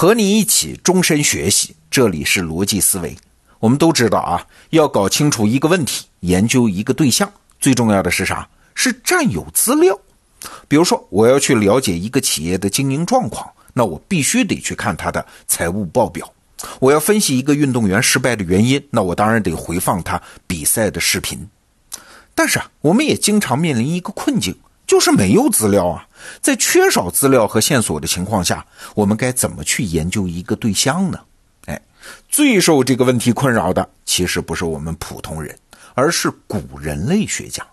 和你一起终身学习，这里是逻辑思维。我们都知道啊，要搞清楚一个问题，研究一个对象，最重要的是啥？是占有资料。比如说，我要去了解一个企业的经营状况，那我必须得去看他的财务报表。我要分析一个运动员失败的原因，那我当然得回放他比赛的视频。但是啊，我们也经常面临一个困境。就是没有资料啊，在缺少资料和线索的情况下，我们该怎么去研究一个对象呢？哎，最受这个问题困扰的其实不是我们普通人，而是古人类学家。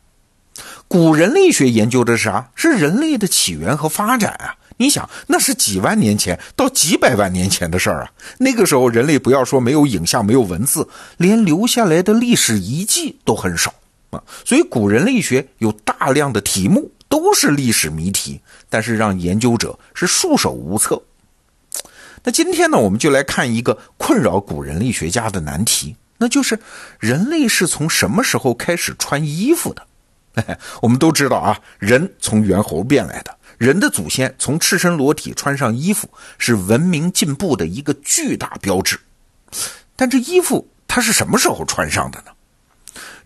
古人类学研究的是啥？是人类的起源和发展啊！你想，那是几万年前到几百万年前的事儿啊！那个时候，人类不要说没有影像、没有文字，连留下来的历史遗迹都很少啊！所以，古人类学有大量的题目。都是历史谜题，但是让研究者是束手无策。那今天呢，我们就来看一个困扰古人类学家的难题，那就是人类是从什么时候开始穿衣服的？我们都知道啊，人从猿猴变来的，人的祖先从赤身裸体穿上衣服，是文明进步的一个巨大标志。但这衣服它是什么时候穿上的呢？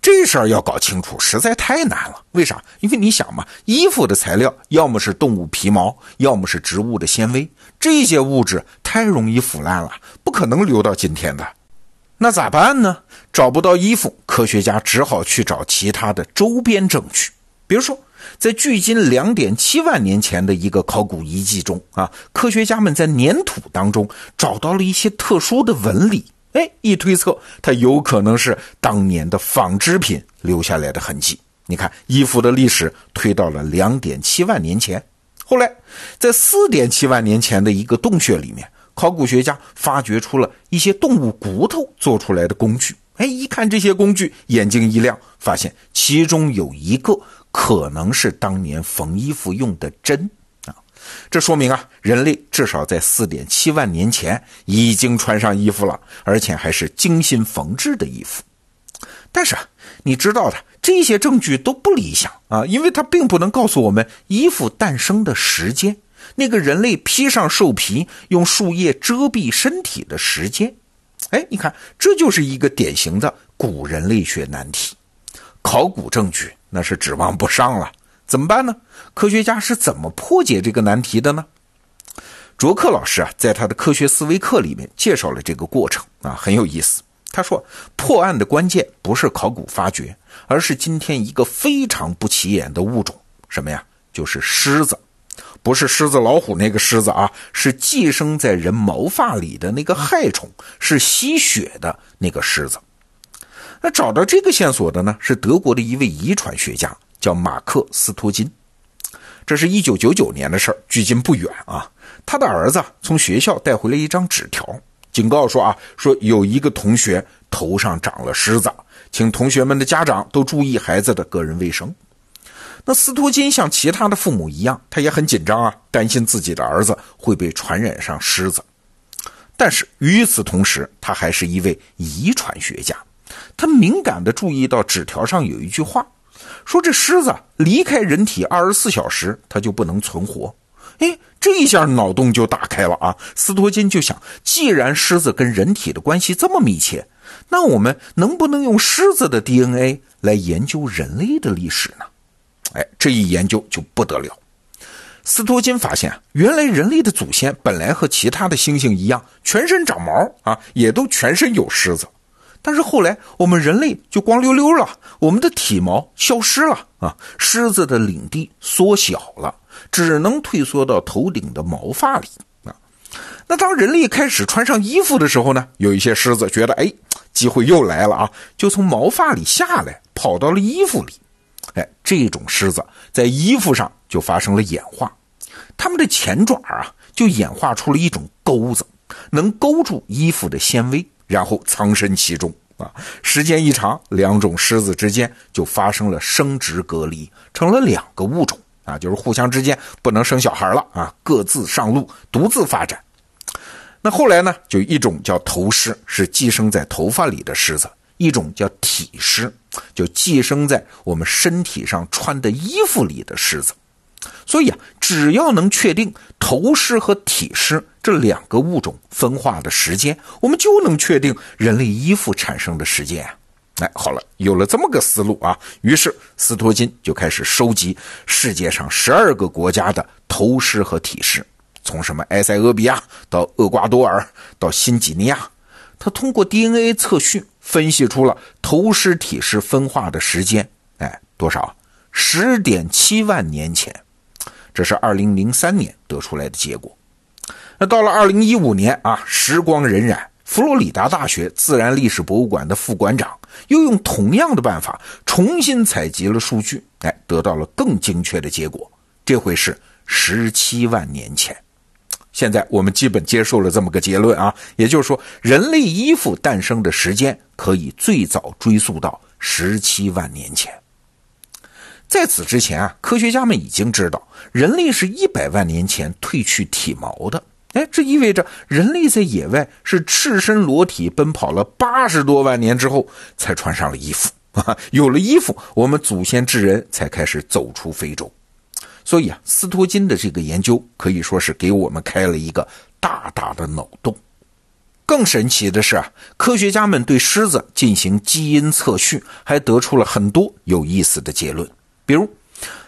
这事儿要搞清楚实在太难了，为啥？因为你想嘛，衣服的材料要么是动物皮毛，要么是植物的纤维，这些物质太容易腐烂了，不可能留到今天的。那咋办呢？找不到衣服，科学家只好去找其他的周边证据。比如说，在距今两点七万年前的一个考古遗迹中啊，科学家们在粘土当中找到了一些特殊的纹理。哎，一推测，它有可能是当年的纺织品留下来的痕迹。你看，衣服的历史推到了两点七万年前。后来，在四点七万年前的一个洞穴里面，考古学家发掘出了一些动物骨头做出来的工具。哎，一看这些工具，眼睛一亮，发现其中有一个可能是当年缝衣服用的针。这说明啊，人类至少在四点七万年前已经穿上衣服了，而且还是精心缝制的衣服。但是啊，你知道的，这些证据都不理想啊，因为它并不能告诉我们衣服诞生的时间，那个人类披上兽皮、用树叶遮蔽身体的时间。哎，你看，这就是一个典型的古人类学难题。考古证据那是指望不上了。怎么办呢？科学家是怎么破解这个难题的呢？卓克老师啊，在他的科学思维课里面介绍了这个过程啊，很有意思。他说，破案的关键不是考古发掘，而是今天一个非常不起眼的物种，什么呀？就是狮子，不是狮子老虎那个狮子啊，是寄生在人毛发里的那个害虫，是吸血的那个狮子。那找到这个线索的呢，是德国的一位遗传学家。叫马克斯托金，这是一九九九年的事儿，距今不远啊。他的儿子从学校带回了一张纸条，警告说啊，说有一个同学头上长了虱子，请同学们的家长都注意孩子的个人卫生。那斯托金像其他的父母一样，他也很紧张啊，担心自己的儿子会被传染上虱子。但是与此同时，他还是一位遗传学家，他敏感地注意到纸条上有一句话。说这狮子离开人体二十四小时，它就不能存活。哎，这一下脑洞就打开了啊！斯托金就想，既然狮子跟人体的关系这么密切，那我们能不能用狮子的 DNA 来研究人类的历史呢？哎，这一研究就不得了。斯托金发现，原来人类的祖先本来和其他的猩猩一样，全身长毛啊，也都全身有虱子。但是后来我们人类就光溜溜了，我们的体毛消失了啊，狮子的领地缩小了，只能退缩到头顶的毛发里啊。那当人类开始穿上衣服的时候呢，有一些狮子觉得，哎，机会又来了啊，就从毛发里下来，跑到了衣服里。哎，这种狮子在衣服上就发生了演化，它们的前爪啊就演化出了一种钩子，能勾住衣服的纤维。然后藏身其中啊，时间一长，两种狮子之间就发生了生殖隔离，成了两个物种啊，就是互相之间不能生小孩了啊，各自上路，独自发展。那后来呢，就一种叫头虱，是寄生在头发里的虱子；一种叫体虱，就寄生在我们身体上穿的衣服里的虱子。所以啊，只要能确定头虱和体虱这两个物种分化的时间，我们就能确定人类衣服产生的时间啊。哎，好了，有了这么个思路啊，于是斯托金就开始收集世界上十二个国家的头虱和体虱，从什么埃塞俄比亚到厄瓜多尔到新几内亚，他通过 DNA 测序分析出了头虱体虱分化的时间，哎，多少？十点七万年前。这是二零零三年得出来的结果。那到了二零一五年啊，时光荏苒，佛罗里达大学自然历史博物馆的副馆长又用同样的办法重新采集了数据，哎，得到了更精确的结果。这回是十七万年前。现在我们基本接受了这么个结论啊，也就是说，人类衣服诞生的时间可以最早追溯到十七万年前。在此之前啊，科学家们已经知道，人类是一百万年前褪去体毛的。哎，这意味着人类在野外是赤身裸体奔跑了八十多万年之后才穿上了衣服啊。有了衣服，我们祖先智人才开始走出非洲。所以啊，斯托金的这个研究可以说是给我们开了一个大大的脑洞。更神奇的是啊，科学家们对狮子进行基因测序，还得出了很多有意思的结论。比如，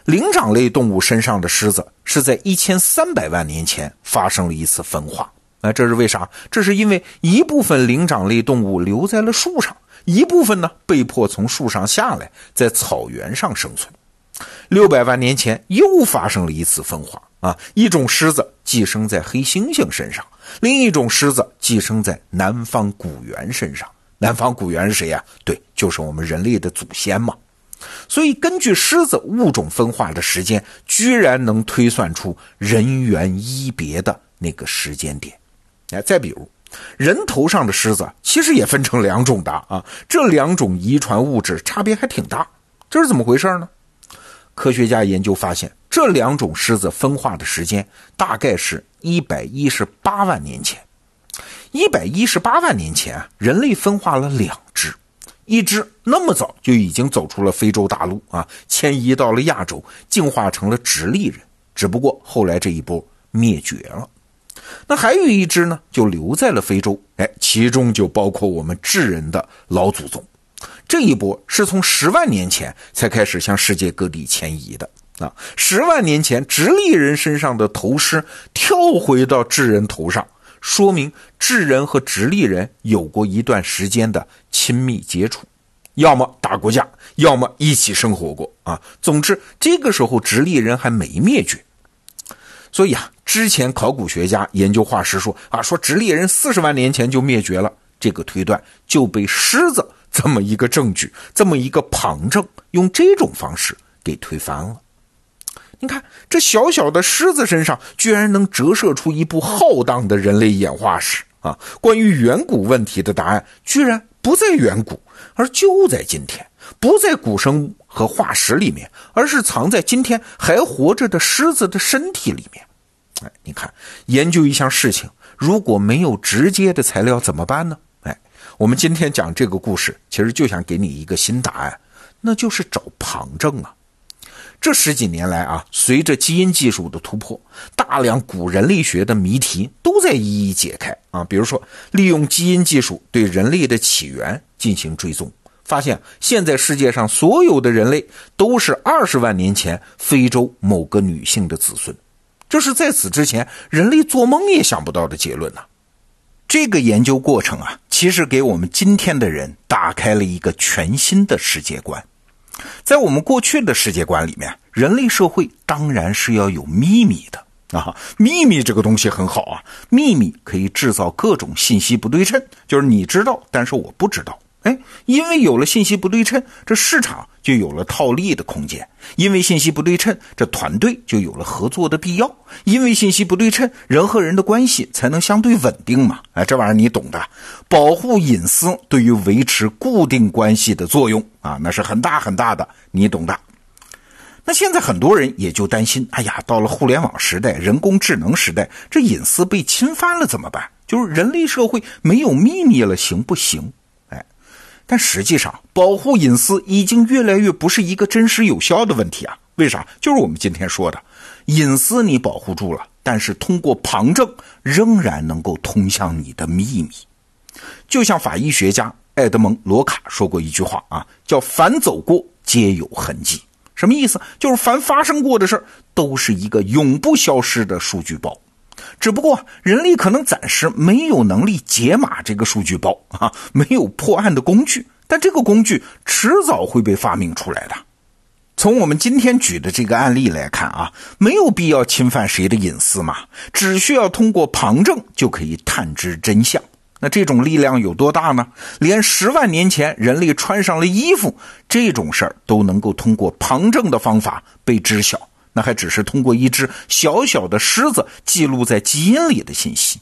灵长类动物身上的虱子是在一千三百万年前发生了一次分化。那这是为啥？这是因为一部分灵长类动物留在了树上，一部分呢被迫从树上下来，在草原上生存。六百万年前又发生了一次分化啊，一种狮子寄生在黑猩猩身上，另一种狮子寄生在南方古猿身上。南方古猿是谁呀？对，就是我们人类的祖先嘛。所以，根据狮子物种分化的时间，居然能推算出人猿一别的那个时间点。哎，再比如，人头上的狮子其实也分成两种的啊，这两种遗传物质差别还挺大，这是怎么回事呢？科学家研究发现，这两种狮子分化的时间大概是一百一十八万年前。一百一十八万年前，人类分化了两。一只那么早就已经走出了非洲大陆啊，迁移到了亚洲，进化成了直立人。只不过后来这一波灭绝了。那还有一只呢，就留在了非洲。哎，其中就包括我们智人的老祖宗。这一波是从十万年前才开始向世界各地迁移的啊。十万年前，直立人身上的头虱跳回到智人头上。说明智人和直立人有过一段时间的亲密接触，要么打过架，要么一起生活过啊。总之，这个时候直立人还没灭绝。所以啊，之前考古学家研究化石说啊，说直立人四十万年前就灭绝了，这个推断就被狮子这么一个证据，这么一个旁证，用这种方式给推翻了。你看，这小小的狮子身上居然能折射出一部浩荡的人类演化史啊！关于远古问题的答案，居然不在远古，而就在今天；不在古生物和化石里面，而是藏在今天还活着的狮子的身体里面。哎，你看，研究一项事情，如果没有直接的材料怎么办呢？哎，我们今天讲这个故事，其实就想给你一个新答案，那就是找旁证啊。这十几年来啊，随着基因技术的突破，大量古人类学的谜题都在一一解开啊。比如说，利用基因技术对人类的起源进行追踪，发现现在世界上所有的人类都是二十万年前非洲某个女性的子孙，这是在此之前人类做梦也想不到的结论呐。这个研究过程啊，其实给我们今天的人打开了一个全新的世界观。在我们过去的世界观里面，人类社会当然是要有秘密的啊！秘密这个东西很好啊，秘密可以制造各种信息不对称，就是你知道，但是我不知道。哎，因为有了信息不对称，这市场就有了套利的空间；因为信息不对称，这团队就有了合作的必要；因为信息不对称，人和人的关系才能相对稳定嘛。哎，这玩意儿你懂的。保护隐私对于维持固定关系的作用啊，那是很大很大的，你懂的。那现在很多人也就担心，哎呀，到了互联网时代、人工智能时代，这隐私被侵犯了怎么办？就是人类社会没有秘密了，行不行？但实际上，保护隐私已经越来越不是一个真实有效的问题啊！为啥？就是我们今天说的，隐私你保护住了，但是通过旁证仍然能够通向你的秘密。就像法医学家埃德蒙·罗卡说过一句话啊，叫“凡走过皆有痕迹”。什么意思？就是凡发生过的事，都是一个永不消失的数据包。只不过人类可能暂时没有能力解码这个数据包啊，没有破案的工具。但这个工具迟早会被发明出来的。从我们今天举的这个案例来看啊，没有必要侵犯谁的隐私嘛，只需要通过旁证就可以探知真相。那这种力量有多大呢？连十万年前人类穿上了衣服这种事儿都能够通过旁证的方法被知晓，那还只是通过一只小小的狮子记录在基因里的信息。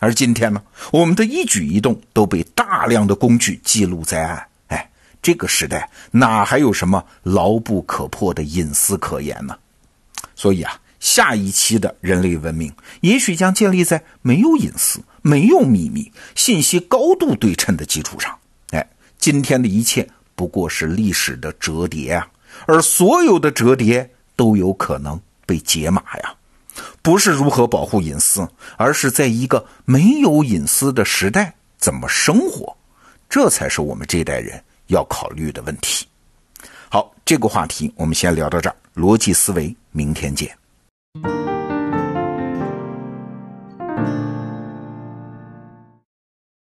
而今天呢，我们的一举一动都被大量的工具记录在案。哎，这个时代哪还有什么牢不可破的隐私可言呢？所以啊，下一期的人类文明也许将建立在没有隐私。没有秘密，信息高度对称的基础上，哎，今天的一切不过是历史的折叠啊，而所有的折叠都有可能被解码呀。不是如何保护隐私，而是在一个没有隐私的时代怎么生活，这才是我们这代人要考虑的问题。好，这个话题我们先聊到这儿，逻辑思维，明天见。